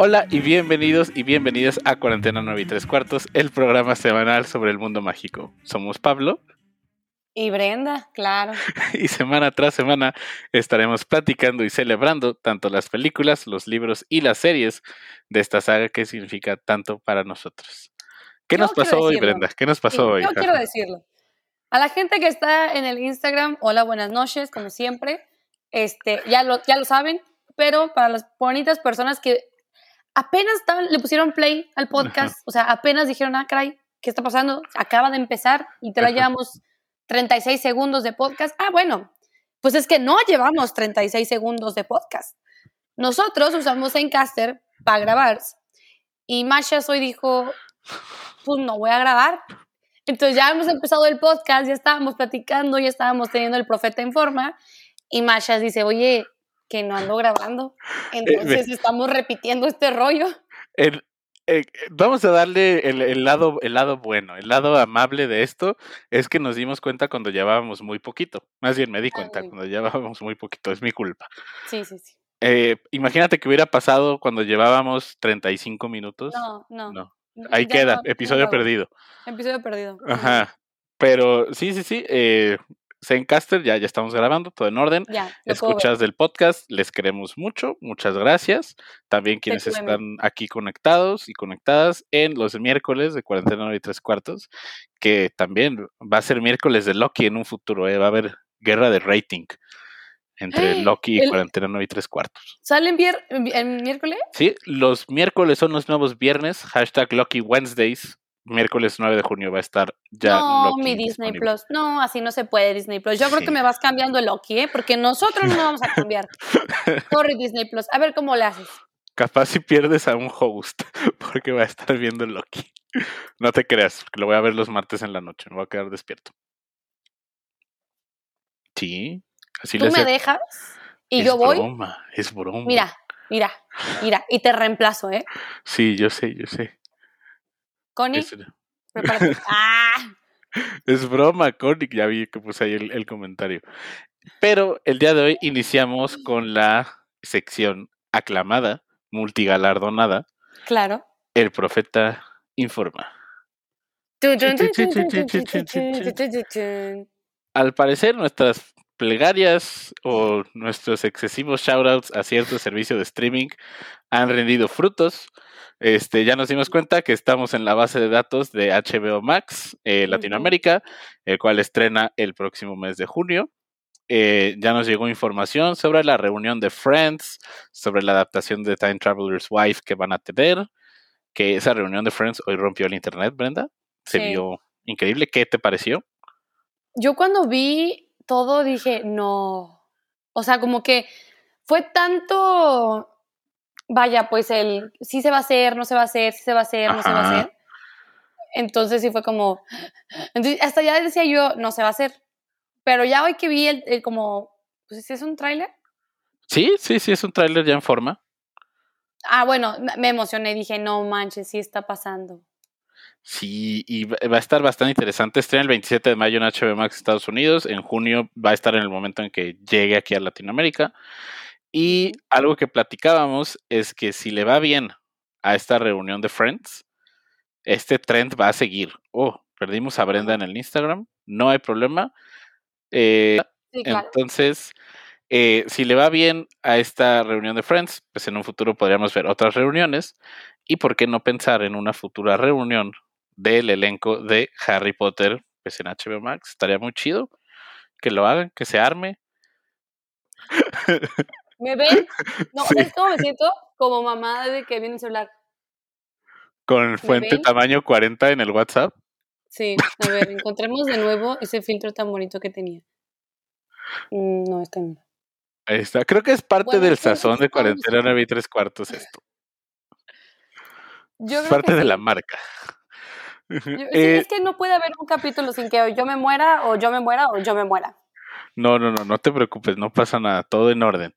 Hola y bienvenidos y bienvenidas a Cuarentena 9 y 3 cuartos, el programa semanal sobre el mundo mágico. Somos Pablo. Y Brenda, claro. y semana tras semana estaremos platicando y celebrando tanto las películas, los libros y las series de esta saga que significa tanto para nosotros. ¿Qué nos pasó hoy, Brenda? ¿Qué nos pasó hoy? Yo quiero decirlo. A la gente que está en el Instagram, hola, buenas noches, como siempre. Este, ya lo, ya lo saben, pero para las bonitas personas que apenas le pusieron play al podcast, o sea, apenas dijeron, ah, caray, ¿qué está pasando? Acaba de empezar y te la llevamos 36 segundos de podcast. Ah, bueno, pues es que no llevamos 36 segundos de podcast. Nosotros usamos Encaster para grabar y Masha hoy dijo, pues no voy a grabar. Entonces ya hemos empezado el podcast, ya estábamos platicando, ya estábamos teniendo el profeta en forma y Masha dice, oye, que no ando grabando. Eh, Entonces estamos repitiendo este rollo. Eh, vamos a darle el, lado, el lado bueno, el lado amable de esto es que nos dimos cuenta cuando llevábamos muy poquito. Más bien me di cuenta cuando llevábamos muy poquito, es mi culpa. Sí, sí, sí. Eh, imagínate que hubiera pasado cuando llevábamos 35 minutos. No, no. no. Ahí queda, episodio perdido. Episodio perdido. Ajá. Pero sí, sí, sí. Eh, Zencaster, ya, ya estamos grabando, todo en orden. Escuchas del podcast, les queremos mucho, muchas gracias. También quienes están aquí conectados y conectadas en los miércoles de 49 y tres cuartos, que también va a ser miércoles de Loki en un futuro, ¿eh? va a haber guerra de rating entre Loki y 49 y tres cuartos. ¿Salen el miércoles? Sí, los miércoles son los nuevos viernes, hashtag Loki Wednesdays, miércoles 9 de junio va a estar ya. No, mi Disney Plus. No, así no se puede Disney Plus. Yo creo que me vas cambiando el Loki, ¿eh? Porque nosotros no vamos a cambiar. Corre Disney Plus. A ver cómo le haces. Capaz si pierdes a un host, porque va a estar viendo el Loki. No te creas, lo voy a ver los martes en la noche, me voy a quedar despierto. Sí, así ¿Tú me dejas? Y yo voy. Es broma, es broma. Mira, mira, mira, y te reemplazo, ¿eh? Sí, yo sé, yo sé. Connie, prepárate. ¡Ah! Es broma, Connie, ya vi que puse ahí el, comentario. Pero el día de hoy iniciamos con la sección aclamada, multigalardonada. Claro. El profeta informa. Al parecer, nuestras plegarias o nuestros excesivos shoutouts a cierto servicio de streaming han rendido frutos. Este, ya nos dimos cuenta que estamos en la base de datos de HBO Max eh, Latinoamérica, el cual estrena el próximo mes de junio. Eh, ya nos llegó información sobre la reunión de Friends, sobre la adaptación de Time Traveler's Wife que van a tener, que esa reunión de Friends hoy rompió el internet, Brenda. Se vio increíble. ¿Qué te pareció? Yo cuando vi todo dije, no. O sea, como que fue tanto vaya, pues el sí se va a hacer, no se va a hacer, sí se va a hacer, no se va a hacer. Entonces sí fue como, entonces hasta ya decía yo, no se va a hacer. Pero ya hoy que vi el, como, pues es un tráiler. Sí, sí, sí, es un tráiler ya en forma. Ah, bueno, me emocioné, dije, no manches, sí está pasando. Sí, y va a estar bastante interesante. Estrena el 27 de mayo en HBO Max Estados Unidos. En junio va a estar en el momento en que llegue aquí a Latinoamérica. Y algo que platicábamos es que si le va bien a esta reunión de Friends, este trend va a seguir. Oh, perdimos a Brenda en el Instagram, no hay problema. Eh, entonces, eh, si le va bien a esta reunión de Friends, pues en un futuro podríamos ver otras reuniones. Y por qué no pensar en una futura reunión del elenco de Harry Potter, pues en HBO Max. Estaría muy chido que lo hagan, que se arme. ¿Me ven? No, ¿sabes cómo me siento? Como mamá de que viene el celular. ¿Con fuente tamaño 40 en el WhatsApp? Sí, a ver, encontremos de nuevo ese filtro tan bonito que tenía. Mm, no, está no. Ahí está. Creo que es parte del sazón de cuarentena 9 y tres cuartos esto. Yo es parte de la marca. Eh, es que no puede haber un capítulo sin que yo me muera o yo me muera o yo me muera. No, no, no, no te preocupes, no pasa nada, todo en orden.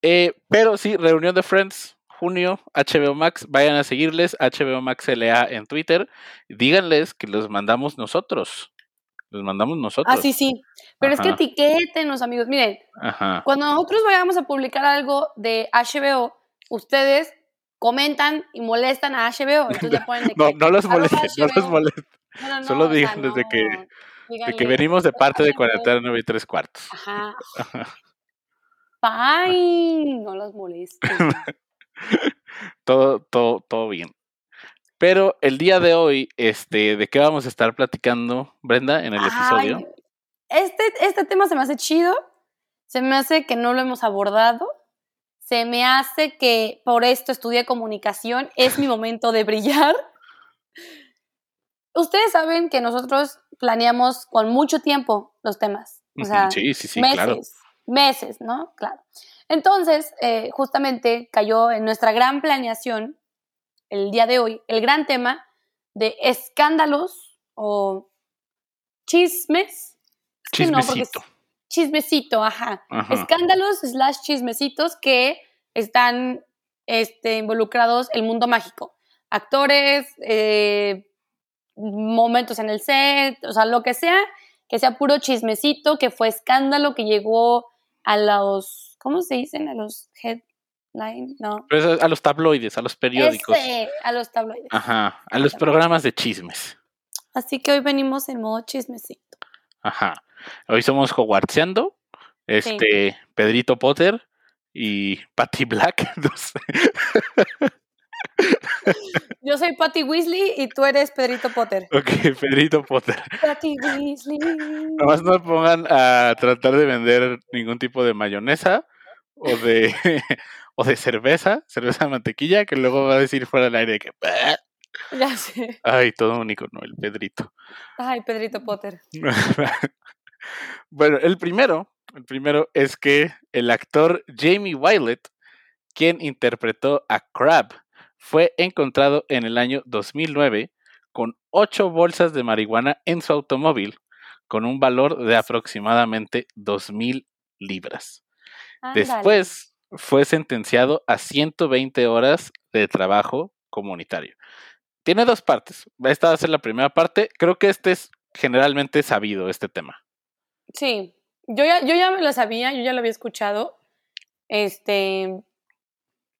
Eh, pero sí, reunión de Friends, junio, HBO Max, vayan a seguirles, HBO Max LA en Twitter, díganles que los mandamos nosotros. Los mandamos nosotros. Ah, sí, sí. Pero es que etiquétenos, amigos. Miren, cuando nosotros vayamos a publicar algo de HBO, ustedes comentan y molestan a HBO. Entonces le ponen de No, que, no los "Arroba molesten, no los HBO". molesten. No, no, no, Solo o sea, digan desde que- De que díganle, venimos de "Arroba parte de HBO". cuarentena 9 y tres cuartos. Ajá. Fine, no los molesten. todo, todo, todo bien. Pero el día de hoy, este, ¿de qué vamos a estar platicando, Brenda, en el episodio? Este, este tema se me hace chido, se me hace que no lo hemos abordado, se me hace que por esto estudié comunicación, es mi momento de brillar. Ustedes saben que nosotros planeamos con mucho tiempo los temas, o Ujú, sea, sí, sí, sí, meses, claro. meses, ¿no? Claro. Entonces, eh, justamente cayó en nuestra gran planeación el día de hoy el gran tema de escándalos o chismes. Es que no, porque Chismecito. ajá. Ajá. Escándalos slash chismecitos que están este, involucrados el mundo mágico. Actores, eh, momentos en el set, o sea, lo que sea, que sea puro chismecito, que fue escándalo, que llegó a los, ¿cómo se dicen? A los headline, no. A los tabloides, a los periódicos. Ese, a los tabloides. Ajá, a los programas de chismes. Así que hoy venimos en modo chismecito. Ajá. Hoy somos Hogwartsiando, este, Pedrito Potter y Patty Black. no sé. Yo soy Patty Weasley y tú eres Pedrito Potter. ok, Pedrito Potter. Patty Weasley. Nomás no pongan a tratar de vender ningún tipo de mayonesa o de, o de cerveza, cerveza de mantequilla, que luego va a decir fuera del aire que... Ya sé. Ay, todo único, ¿no? El Pedrito. Ay, Pedrito Potter. bueno, el primero, el primero es que el actor Jamie Wylett, quien interpretó a Crab, fue encontrado en el año 2009 con ocho bolsas de marihuana en su automóvil, con un valor de aproximadamente 2.000 libras. Después fue sentenciado a 120 horas de trabajo comunitario. Tiene dos partes. Esta va a ser la primera parte. Creo que este es generalmente sabido, este tema. Sí, yo ya, yo ya me lo sabía, yo ya lo había escuchado. Este,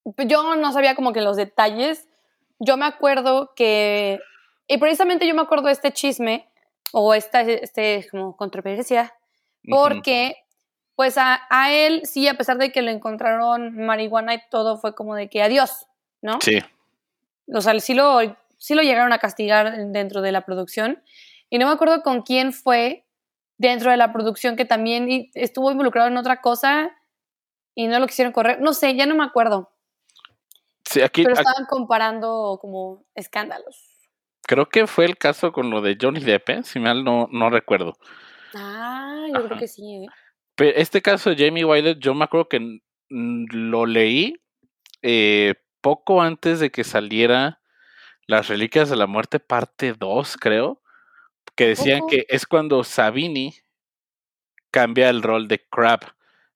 yo no sabía como que los detalles. Yo me acuerdo que, y precisamente yo me acuerdo de este chisme o esta este, como controversia, porque pues a, a él sí, a pesar de que le encontraron marihuana y todo, fue como de que adiós, ¿no? Sí, O sea, sí lo, sí lo llegaron a castigar dentro de la producción. Y no me acuerdo con quién fue dentro de la producción que también estuvo involucrado en otra cosa y no lo quisieron correr. No sé, ya no me acuerdo. sí aquí, Pero aquí- estaban comparando como escándalos. creo que fue el caso con lo de Johnny Depp, ¿eh? si mal no, no recuerdo. Ah, yo creo que sí. ¿eh? Pero este caso de Jamie Wylett, yo me acuerdo que lo leí eh, poco antes de que saliera Las Reliquias de la Muerte, parte 2, creo, que decían que es cuando Sabini cambia el rol de Crab.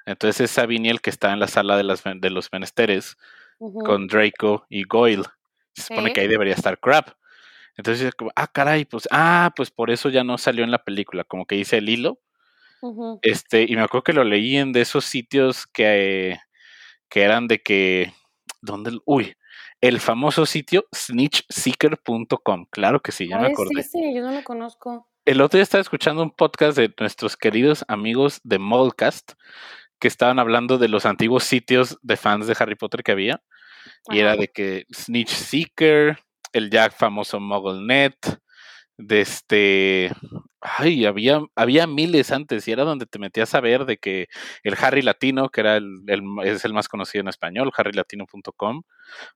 Entonces es Sabini el que está en la sala de, las, de los menesteres con Draco y Goyle. Se supone que ahí debería estar Crab. Entonces, como, ah, caray, pues, ah, pues por eso ya no salió en la película, como que dice el hilo. Este, y me acuerdo que lo leí en de esos sitios que, que eran de que, ¿dónde? Uy, el famoso sitio snitchseeker.com, claro que sí, ya me ¿Cuál es acordé. ese? Yo no lo conozco. El otro día estaba escuchando un podcast de nuestros queridos amigos de Moldcast que estaban hablando de los antiguos sitios de fans de Harry Potter que había. Y era de que Snitch Seeker, el ya famoso MuggleNet, de este. Ay, había, había miles antes y era donde te metías a ver de que el Harry Latino, que era el, el- es el más conocido en español, harrylatino.com.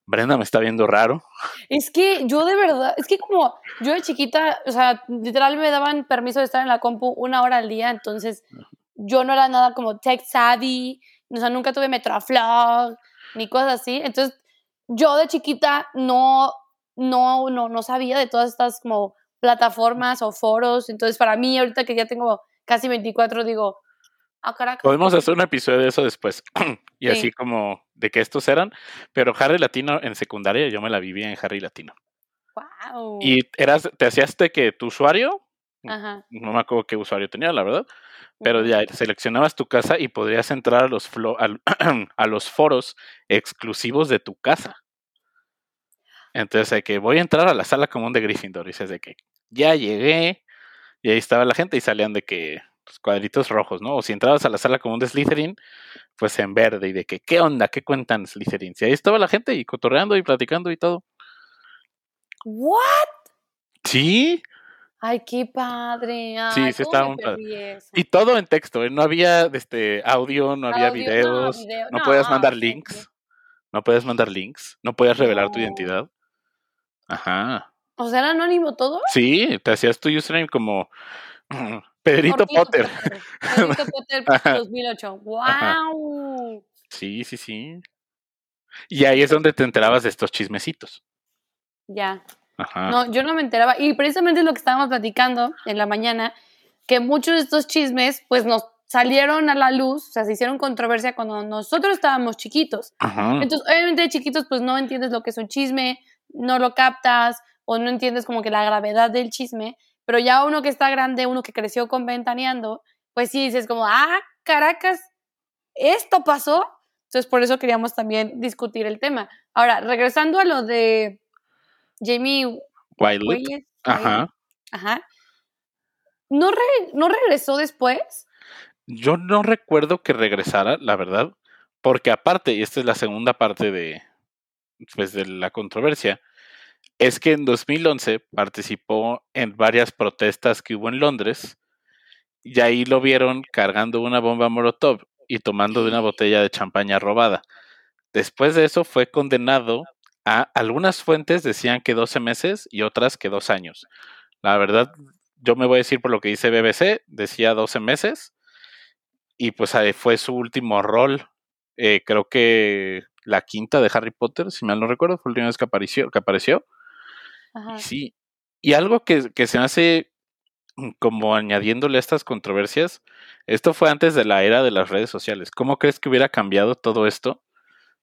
Brenda me está viendo raro. Es que yo de verdad, es que como yo de chiquita, o sea, literal me daban permiso de estar en la compu una hora al día, entonces yo no era nada como tech savvy, o sea, nunca tuve Metroflog ni cosas así, entonces yo de chiquita no, no, no, no sabía de todas estas como plataformas o foros, entonces para mí ahorita que ya tengo casi 24 digo, ah, caraca. Podemos hacer un episodio de eso después. y Sí. así como de que estos eran. Pero Harry Latino en secundaria yo me la vivía en Harry Latino. Wow. Y eras, te hacías de que tu usuario, Ajá. no me acuerdo qué usuario tenía, la verdad, pero ya seleccionabas tu casa y podrías entrar a los, flo- al- a los foros exclusivos de tu casa. Entonces, de que voy a entrar a la sala común de Gryffindor. Y dices de que ya llegué. Y ahí estaba la gente y salían de que pues, cuadritos rojos, ¿no? O si entrabas a la sala común de Slytherin, pues en verde. Y de que, ¿qué onda? ¿Qué cuentan Slytherin? Y ahí estaba la gente y cotorreando y platicando y todo. ¿What? Sí. Ay, qué padre. Sí, Ay, sí, ¿cómo estaba muy padre. Y todo en texto, ¿eh? no había este audio, no había Audio, no, videos, video, no, no, podías mandar sí, links, no podías mandar links, no podías revelar tu identidad. Ajá. O sea, ¿era anónimo todo? Sí, te hacías tu username como Pedrito Potter. Pedrito Potter Ajá. 2008. Ajá. ¡Wow! Sí, sí, sí. Y ahí es donde te enterabas de estos chismecitos. Ya. Ajá. No, yo no me enteraba. Y precisamente es lo que estábamos platicando en la mañana, que muchos de estos chismes, pues nos salieron a la luz, o sea, se hicieron controversia cuando nosotros estábamos chiquitos. Ajá. Entonces, obviamente de chiquitos, pues no entiendes lo que es un chisme, no lo captas o no entiendes como que la gravedad del chisme, pero ya uno que está grande, uno que creció con Ventaneando, pues sí dices como, ah, Caracas, esto pasó. Entonces, por eso queríamos también discutir el tema. Ahora, regresando a lo de Jamie. Wayes, Ajá. Ajá. ¿No, re- ¿No regresó después? Yo no recuerdo que regresara, la verdad, porque aparte, y esta es la segunda parte de, pues, de la controversia, es que en 2011 participó en varias protestas que hubo en Londres y ahí lo vieron cargando una bomba Molotov y tomando de una botella de champaña robada. Después de eso fue condenado a algunas fuentes decían que 12 meses y otras que dos años. La verdad, yo me voy a decir por lo que dice BBC, decía 12 meses y pues ahí fue su último rol. eh, creo que la quinta de Harry Potter, si mal no recuerdo, fue la última vez que apareció. Que apareció. Ajá. Sí. Y algo que, que se me hace como añadiéndole a estas controversias, esto fue antes de la era de las redes sociales. ¿Cómo crees que hubiera cambiado todo esto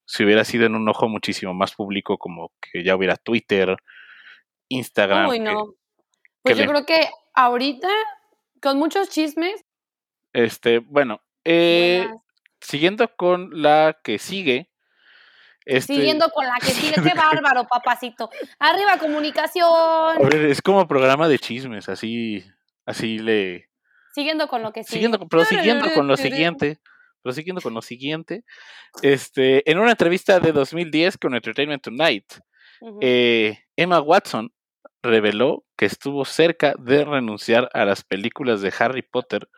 si hubiera sido en un ojo muchísimo más público, como que ya hubiera Twitter, Instagram? Uy, que- no. Pues que yo le- creo que ahorita, con muchos chismes, Este, bueno, eh, siguiendo con la que sigue. Este, siguiendo con la que sigue, qué bárbaro, papacito. Arriba comunicación. a ver, es como programa de chismes, así, así le. Siguiendo con lo que sigue. Siguiendo, con- prosiguiendo con lo siguiente. Prosiguiendo con lo siguiente. Este, en una entrevista de 2010 con Entertainment Tonight, eh, Emma Watson reveló que estuvo cerca de renunciar a las películas de Harry Potter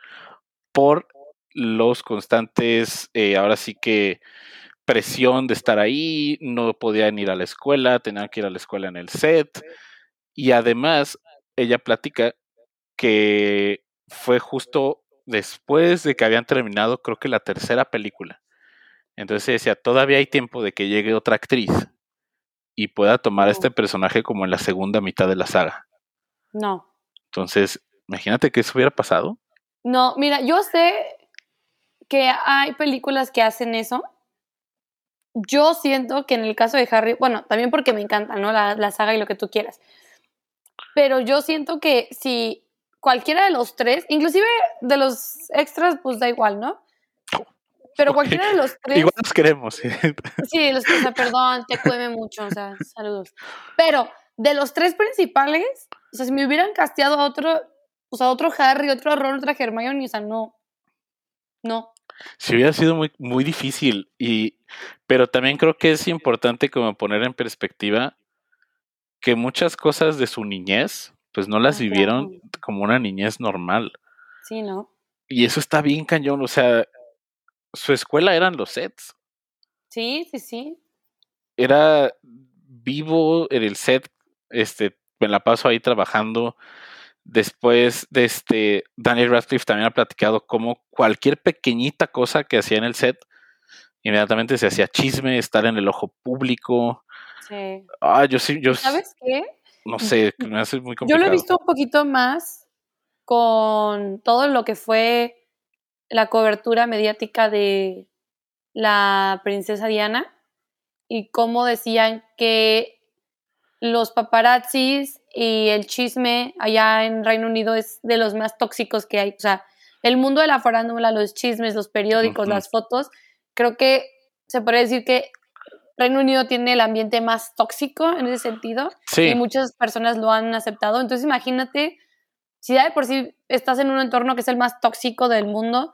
por los constantes, eh, ahora sí que presión de estar ahí, no podían ir a la escuela, tenían que ir a la escuela en el set. Y además, ella platica que fue justo después de que habían terminado, creo que la tercera película. Entonces decía, todavía hay tiempo de que llegue otra actriz y pueda tomar a este personaje como en la segunda mitad de la saga. No. Entonces, imagínate que eso hubiera pasado. No, mira, yo sé que hay películas que hacen eso. Yo siento que en el caso de Harry, bueno, también porque me encanta, ¿no? La, la saga y lo que tú quieras. Pero yo siento que si cualquiera de los tres, inclusive de los extras, pues da igual, ¿no? Pero cualquiera de los tres, Igual nos queremos. sí, los o sea, perdón, te cueme mucho, o sea, saludos. Pero de los tres principales, o sea, si me hubieran casteado a otro, o sea, otro Harry, otro Ron, otra Hermione, o sea, no, no. Sí hubiera sido muy, muy difícil. Y, pero también creo que es importante como poner en perspectiva que muchas cosas de su niñez, pues no las claro. vivieron como una niñez normal. Sí, ¿no? Y eso está bien cañón. O sea, su escuela eran los sets. Sí, sí, sí. Era vivo en el set. Este, me la paso ahí trabajando. Después de este, Daniel Radcliffe también ha platicado cómo cualquier pequeñita cosa que hacía en el set, inmediatamente se hacía chisme, estar en el ojo público. sí. Ah, yo sí, yo ¿Sabes qué? no sé, me hace muy Yo complicado. lo he visto un poquito más con todo lo que fue la cobertura mediática de la princesa Diana y cómo decían que los paparazzis y el chisme allá en Reino Unido es de los más tóxicos que hay. O sea, el mundo de la farándula, los chismes, los periódicos, las fotos, creo que se podría decir que Reino Unido tiene el ambiente más tóxico en ese sentido Sí. y muchas personas lo han aceptado. Entonces imagínate, si ya de por sí estás en un entorno que es el más tóxico del mundo,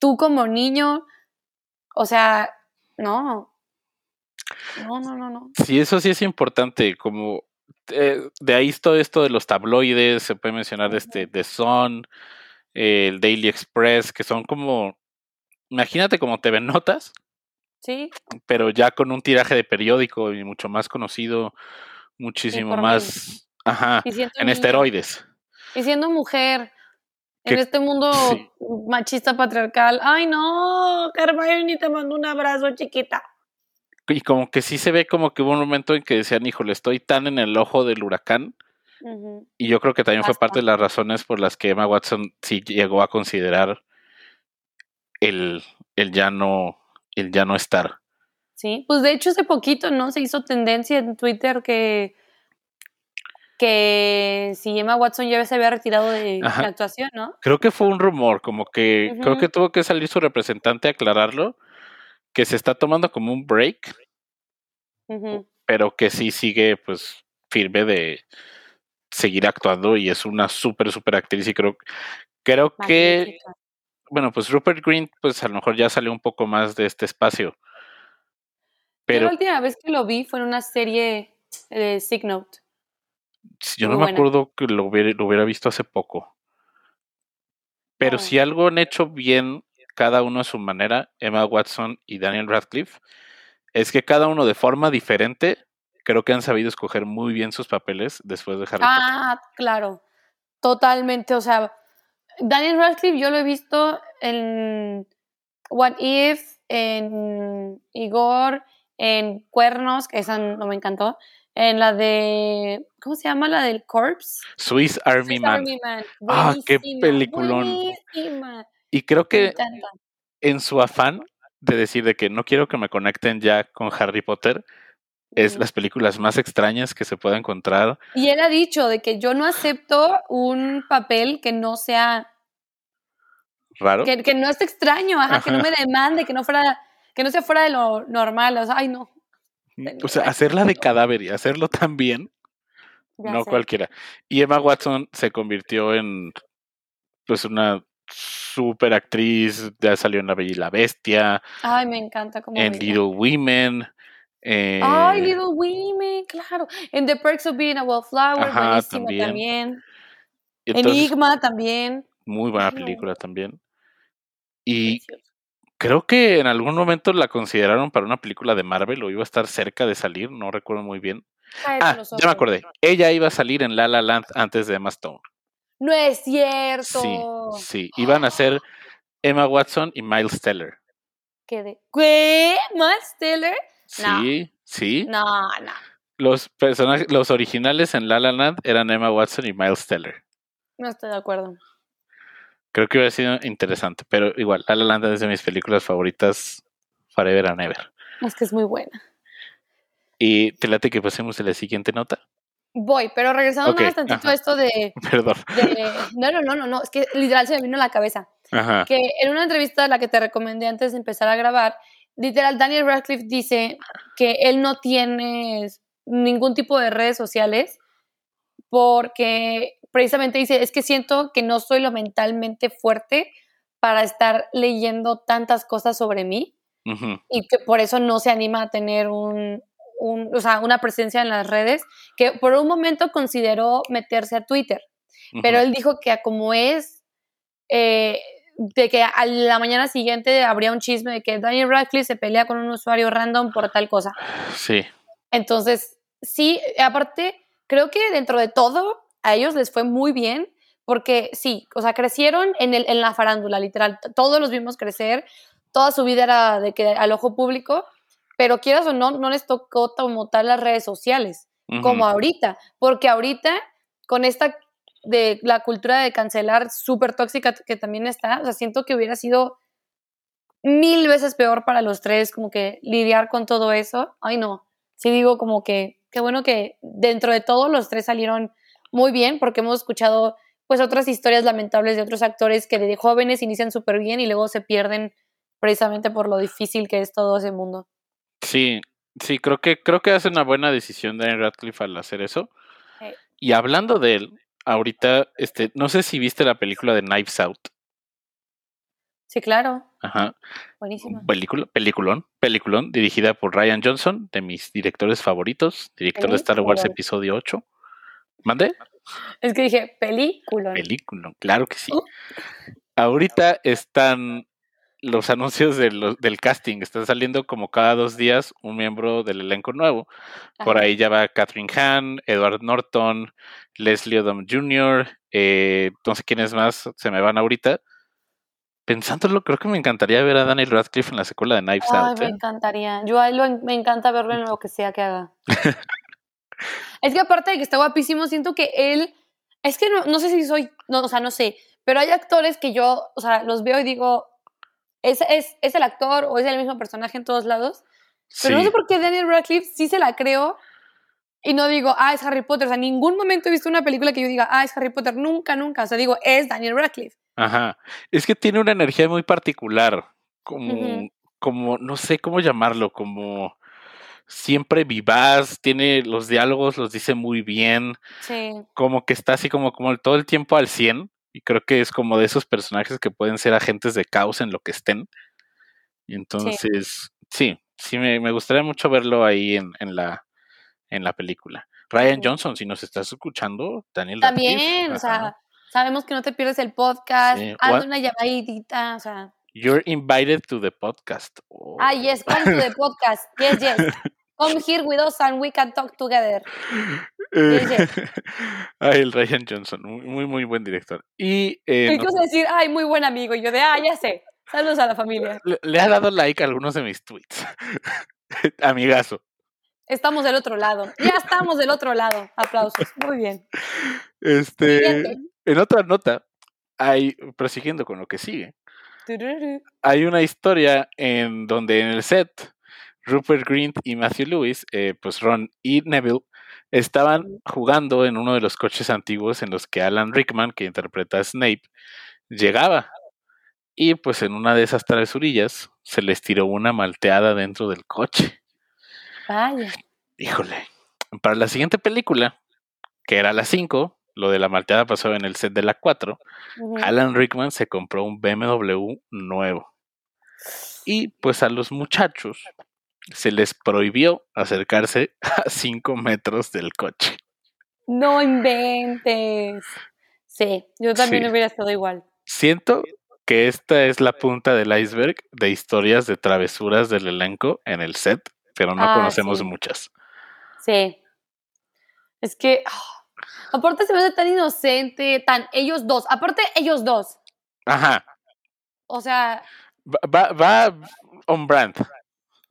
tú como niño, o sea, no. No, no, no, no. Sí, eso sí es importante, como eh, de ahí todo esto de los tabloides, se puede mencionar este The Sun, eh, el Daily Express, que son como, imagínate como TV Notas, Sí, pero ya con un tiraje de periódico y mucho más conocido, muchísimo más, ajá, y siendo en esteroides. Y siendo mujer en este mundo sí. machista patriarcal. Ay, no, Carmen, te mando un abrazo, chiquita. Y como que sí se ve como que hubo un momento en que decían, híjole, estoy tan en el ojo del huracán. Y yo creo que también fue parte de las razones por las que Emma Watson sí llegó a considerar el, el ya no, el ya no estar. Sí, pues de hecho hace poquito, ¿no? Se hizo tendencia en Twitter que, que si Emma Watson ya se había retirado de Ajá. la actuación, ¿no? Creo que fue un rumor, como que creo que tuvo que salir su representante a aclararlo, que se está tomando como un break, pero que sí sigue pues firme de seguir actuando y es una súper, súper actriz y creo, creo que. Bueno, pues Rupert Green pues a lo mejor ya salió un poco más de este espacio. Yo Pero la última vez que lo vi fue en una serie de Sick Note. yo muy no me acuerdo que lo hubiera, lo hubiera visto hace poco. Pero Oh. si algo han hecho bien cada uno a su manera, Emma Watson y Daniel Radcliffe, es que cada uno de forma diferente creo que han sabido escoger muy bien sus papeles después de Harry Potter. Ah, claro. Totalmente. O sea, Daniel Radcliffe yo lo he visto en What If, en Igor, en Cuernos, que esa no me encantó. En la de. ¿Cómo se llama? La del Corpse. Swiss Army Swiss Man. Army Man. Ah, qué peliculón. Buenísima. Y creo que en su afán de decir de que no quiero que me conecten ya con Harry Potter, es las películas más extrañas que se pueda encontrar. Y él ha dicho de que yo no acepto un papel que no sea Raro. que, que no esté extraño, ajá, que no me demande, que no fuera, que no sea fuera de lo normal, o sea, ay no, O sea, hacerla de cadáver y hacerlo tan bien, ya no sé. cualquiera. Y Emma Watson se convirtió en pues una super actriz, ya salió en La Bella y la Bestia, Ay, me encanta como en Little Women. eh, Ay, Little Women, claro. En The Perks of Being a Wallflower, Ajá, buenísima también. también. entonces, Enigma también. Muy buena no. película también. Y Precioso. creo que en algún momento la consideraron para una película de Marvel o iba a estar cerca de salir, no recuerdo muy bien. Ah, los ya me acordé. Ella iba a salir en La La Land antes de Emma Stone. No es cierto. Sí, sí. Iban a ser Emma Watson y Miles Teller. ¿Qué de? ¿Qué? ¿Miles Teller? No. Sí, sí. No, no. Los personajes, los originales en La La Land eran Emma Watson y Miles Teller. No estoy de acuerdo. Creo que hubiera sido interesante, pero igual, La La Land es de mis películas favoritas forever and ever. Es que es muy buena. Y te late que pasemos a la siguiente nota. Voy, pero regresando Ok, nada más tantito ajá. a esto de, Perdón. de- No, no, no, no, no. Es que literal se me vino a la cabeza. Ajá. Que en una entrevista la que te recomendé antes de empezar a grabar, literal, Daniel Radcliffe dice que él no tiene ningún tipo de redes sociales porque precisamente dice, es que siento que no soy lo mentalmente fuerte para estar leyendo tantas cosas sobre mí y que por eso no se anima a tener un, un- o sea, una presencia en las redes, que por un momento consideró meterse a Twitter, pero él dijo que como es, eh, de que a la mañana siguiente habría un chisme de que Daniel Radcliffe se pelea con un usuario random por tal cosa. Sí. Entonces, sí, aparte, creo que dentro de todo, a ellos les fue muy bien, porque sí, o sea, crecieron en, el, en la farándula, literal. Todos los vimos crecer, toda su vida era de que al ojo público, pero quieras o no, no les tocó como tal las redes sociales, como ahorita, porque ahorita, con esta de la cultura de cancelar súper tóxica que también está, o sea, siento que hubiera sido mil veces peor para los tres, como que lidiar con todo eso. Ay, no. Sí digo como que, qué bueno que dentro de todo los tres salieron muy bien, porque hemos escuchado pues otras historias lamentables de otros actores que de jóvenes inician súper bien y luego se pierden precisamente por lo difícil que es todo ese mundo. Sí. Sí, creo que, creo que hace una buena decisión Daniel Radcliffe al hacer eso. Sí. Y hablando de él, ahorita, este, no sé si viste la película de Knives Out. Sí, claro. Ajá. Buenísimo. Película, peliculón, peliculón, dirigida por Ryan Johnson, de mis directores favoritos, director de Star Wars. Episodio 8. ¿Mande? Es que dije, película. Película, claro que sí. Uh. Ahorita están los anuncios de los- del casting, están saliendo como cada dos días un miembro del elenco nuevo. Por ahí ya va Catherine Hahn, Edward Norton, Leslie Odom Jr., eh, no sé quiénes más se me van ahorita. Pensándolo, creo que me encantaría ver a Daniel Radcliffe en la secuela de Knives Ay, Out. me ¿eh? encantaría. Yo a él lo- me encanta verlo en lo que sea que haga. es que aparte de que está guapísimo, siento que él. Es que no, no sé si soy. No, o sea, no sé. Pero hay actores que yo, o sea, los veo y digo. Es, es, es el actor o es el mismo personaje en todos lados. Pero no sé por qué Daniel Radcliffe sí se la creo y no digo, ah, es Harry Potter. O sea, en ningún momento he visto una película que yo diga, ah, es Harry Potter. Nunca, nunca. O sea, digo, es Daniel Radcliffe. Ajá. Es que tiene una energía muy particular. Como, como, no sé cómo llamarlo, como siempre vivaz, tiene los diálogos, los dice muy bien, Sí. como que está así como, como todo el tiempo al 100. Y creo que es como de esos personajes que pueden ser agentes de caos en lo que estén. Y entonces, sí, sí, me, me gustaría mucho verlo ahí en, en la, en la película. Ryan. Johnson, si nos estás escuchando, Daniel También, o sea, sabemos que no te pierdes el podcast, Sí, what- una llamadita, o sea. You're invited to the podcast. Oh. Ah, yes, come to the podcast. Yes, yes. Come here with us and we can talk together. Eh. Ay, el Ryan Johnson, muy, muy, buen director. Y eh, ¿Qué no- cosa decir? Ay, muy buen amigo. Y yo de, ah, ya sé. Saludos a la familia. le, le ha dado like a algunos de mis tweets. Amigazo. Estamos del otro lado. Ya estamos del otro lado. Aplausos. Muy bien. Este, Siguiente. en otra nota, hay, prosiguiendo con lo que sigue, hay una historia en donde en el set Rupert Grint y Matthew Lewis, eh, pues Ron y Neville, estaban jugando en uno de los coches antiguos en los que Alan Rickman, que interpreta a Snape, llegaba. Y pues en una de esas travesurillas se les tiró una malteada dentro del coche. Vaya. Híjole. Para la siguiente película, que era la 5, lo de la malteada pasó en el set de la 4, Ujú. Alan Rickman se compró un BMW nuevo. Y pues a los muchachos se les prohibió acercarse a 5 metros del coche. No inventes. Sí, yo también Sí. hubiera estado igual. Siento que esta es la punta del iceberg de historias de travesuras del elenco en el set, pero no Ah, conocemos sí. muchas. Sí. Es que. ah, aparte se me hace tan inocente, tan ellos dos. Aparte, ellos dos. Ajá. O sea, Va, va, va on brand.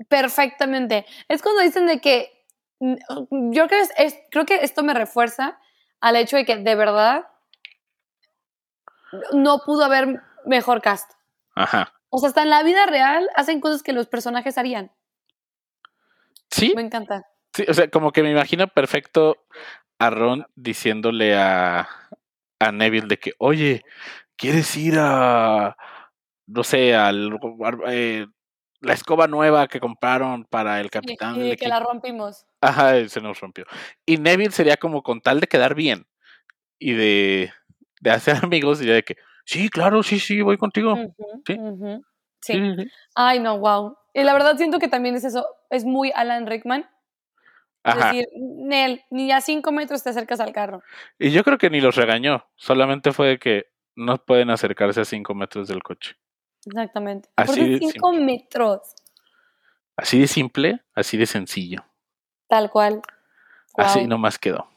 Perfectamente. Es cuando dicen de que. mm, Yo creo que, es- es- creo que esto me refuerza al hecho de que de verdad no pudo haber mejor cast. Ajá. O sea, hasta en la vida real hacen cosas que los personajes harían. Sí, Me encanta. sí, o sea, como que me imagino perfecto a Ron diciéndole a, a Neville de que, oye, ¿quieres ir a, no sé, al, eh, la escoba nueva que compraron para el Y, capitán y del que la rompimos. Ajá, se nos rompió. Y Neville sería como con tal de quedar bien y de, de hacer amigos, diría de que, sí, claro, sí, sí, voy contigo. Sí. Sí, Sí. sí, sí. Ay, no, wow. Y la verdad siento que también es eso, es muy Alan Rickman. Es Ajá. decir, Nel, ni a cinco metros te acercas al carro. Y yo creo que ni los regañó, solamente fue de que no pueden acercarse a cinco metros del coche. Exactamente. Así Aparte, de cinco metros. Así de simple, así de sencillo. Tal cual. Así nomás quedó.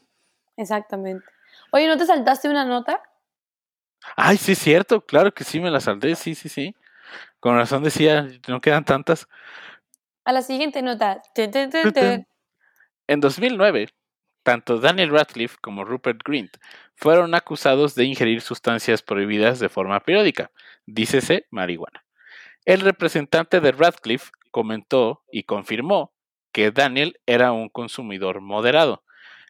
Exactamente. Oye, ¿no te saltaste una nota? Ay, sí es cierto, claro que sí me la salté, sí, sí, sí. Con razón decía, no quedan tantas. A la siguiente nota. En 2009, tanto Daniel Radcliffe como Rupert Grint fueron acusados de ingerir sustancias prohibidas de forma periódica, dícese marihuana. El representante de Radcliffe comentó y confirmó que Daniel era un consumidor moderado,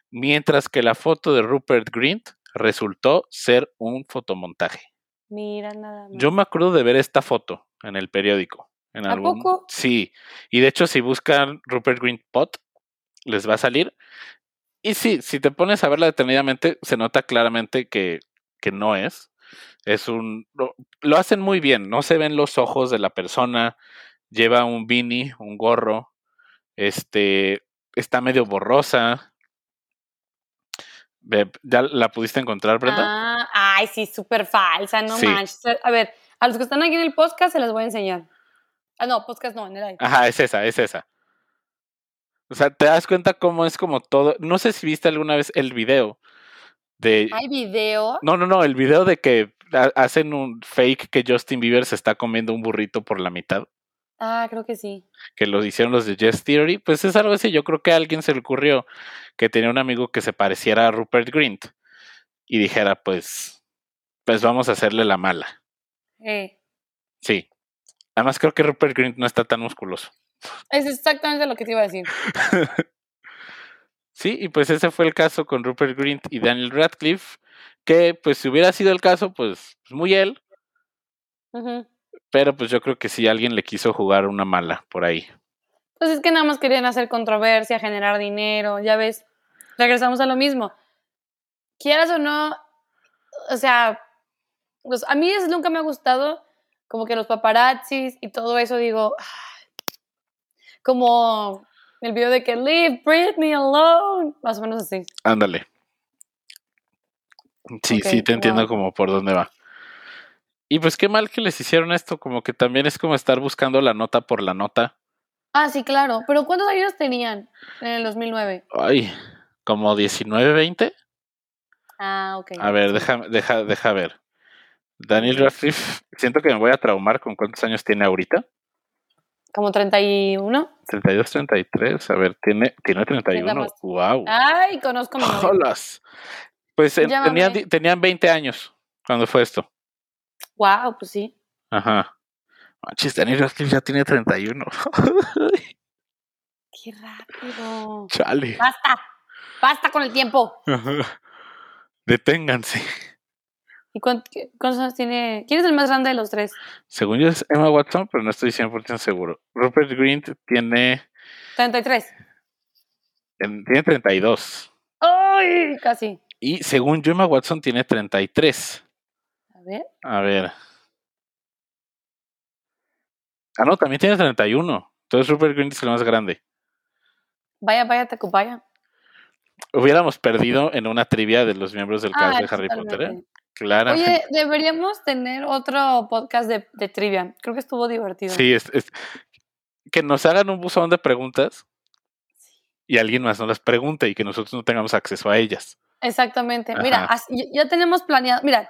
mientras que la foto de Rupert Grint resultó ser un fotomontaje. Mira nada más. Yo me acuerdo de ver esta foto en el periódico, En ¿A algún- poco? Sí. Y de hecho, si buscan Rupert Grint Pot, les va a salir. Y sí, si te pones a verla detenidamente, se nota claramente que, que no es. Es un. Lo, lo hacen muy bien. No se ven los ojos de la persona. Lleva un beanie, un gorro. Este. Está medio borrosa. ¿Ya la pudiste encontrar, Brenda? Ah, ay, sí, súper falsa, no Sí. manches. A ver, a los que están aquí en el podcast se les voy a enseñar. Ah, no, podcast no, en el live. Ajá, es esa, es esa. O sea, te das cuenta cómo es como todo. No sé si viste alguna vez el video de. Hay video. No, no, no, el video de que ha- hacen un fake que Justin Bieber se está comiendo un burrito por la mitad, Ah, creo que sí. que lo hicieron los de Yes Theory, pues es algo así. Yo creo que a alguien se le ocurrió que tenía un amigo que se pareciera a Rupert Grint y dijera, pues, pues vamos a hacerle la mala. Eh, Sí. Además creo que Rupert Grint no está tan musculoso. Es exactamente lo que te iba a decir. Sí, y pues ese fue el caso con Rupert Grint y Daniel Radcliffe, que pues si hubiera sido el caso, pues, pues muy él, pero pues yo creo que sí alguien le quiso jugar una mala por ahí. Pues es que nada más querían hacer controversia, generar dinero, ya ves. Regresamos a lo mismo. Quieras o no, o sea, pues, a mí eso nunca me ha gustado, como que los paparazzis y todo eso, digo, como el video de que leave Britney alone, más o menos así. Ándale. Sí, sí, te entiendo wow. como por dónde va. Y pues qué mal que les hicieron esto, como que también es como estar buscando la nota por la nota. Ah, sí, claro, pero ¿cuántos años tenían en el 2009? Ay, como 19, 20. Ah, ok. A ver, deja, deja, deja ver. Daniel Radcliffe, siento que me voy a traumar con cuántos años tiene ahorita. Como 31. 32, 33. A ver, tiene, tiene 31. más. Wow. Ay, conozco a. Jolas. Pues eh, tenían, tenían 20 años cuando fue esto. Wow, pues sí. Ajá. Manches, Daniel Radcliffe ya tiene 31. Qué rápido. Chale. Basta. Basta con el tiempo. Ajá. Deténganse. ¿Y cuánt- qué- cuántos años tiene? ¿Quién es el más grande de los tres? Según yo es Emma Watson, pero no estoy 100% seguro. Rupert Grint tiene, 33. en- tiene 32. ¡Ay! Casi. Y según yo, Emma Watson tiene 33. A ver. A ver. Ah, no, también tiene 31. Entonces Rupert Grint es el más grande. Vaya, vaya, Tacubaya. Hubiéramos perdido en una trivia de los miembros del cast Ah, de Harry Potter, ¿eh? Claramente. Oye, deberíamos tener otro podcast de, de trivia. Creo que estuvo divertido. Sí, es, es- que nos hagan un buzón de preguntas y alguien más nos las pregunte y que nosotros no tengamos acceso a ellas. Exactamente. Mira, así- ya tenemos planeado. Mira,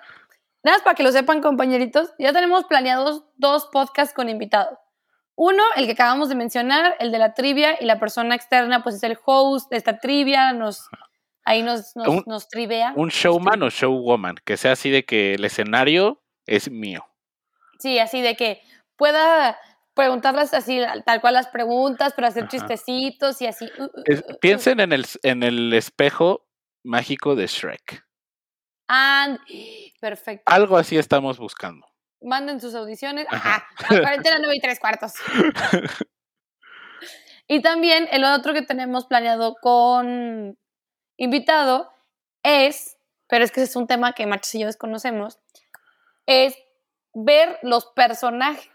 nada más para que lo sepan, compañeritos, ya tenemos planeados dos podcasts con invitados. Uno, el que acabamos de mencionar, el de la trivia, y la persona externa, pues es el host de esta trivia, nos, ahí nos, nos, Un- nos trivea. Un showman o showwoman, que sea así de que el escenario es mío. Sí, así de que pueda preguntarlas así, tal cual las preguntas, pero hacer Ajá. chistecitos y así. uh, uh, Es- uh, piensen en el, en el espejo mágico de Shrek. And, perfecto. Algo así estamos buscando. Manden sus audiciones. Ajá. Ajá, a cuarentena 9 y tres cuartos. Y también el otro que tenemos planeado con invitado es, pero es que ese es un tema que Machos y yo desconocemos, es ver los personajes,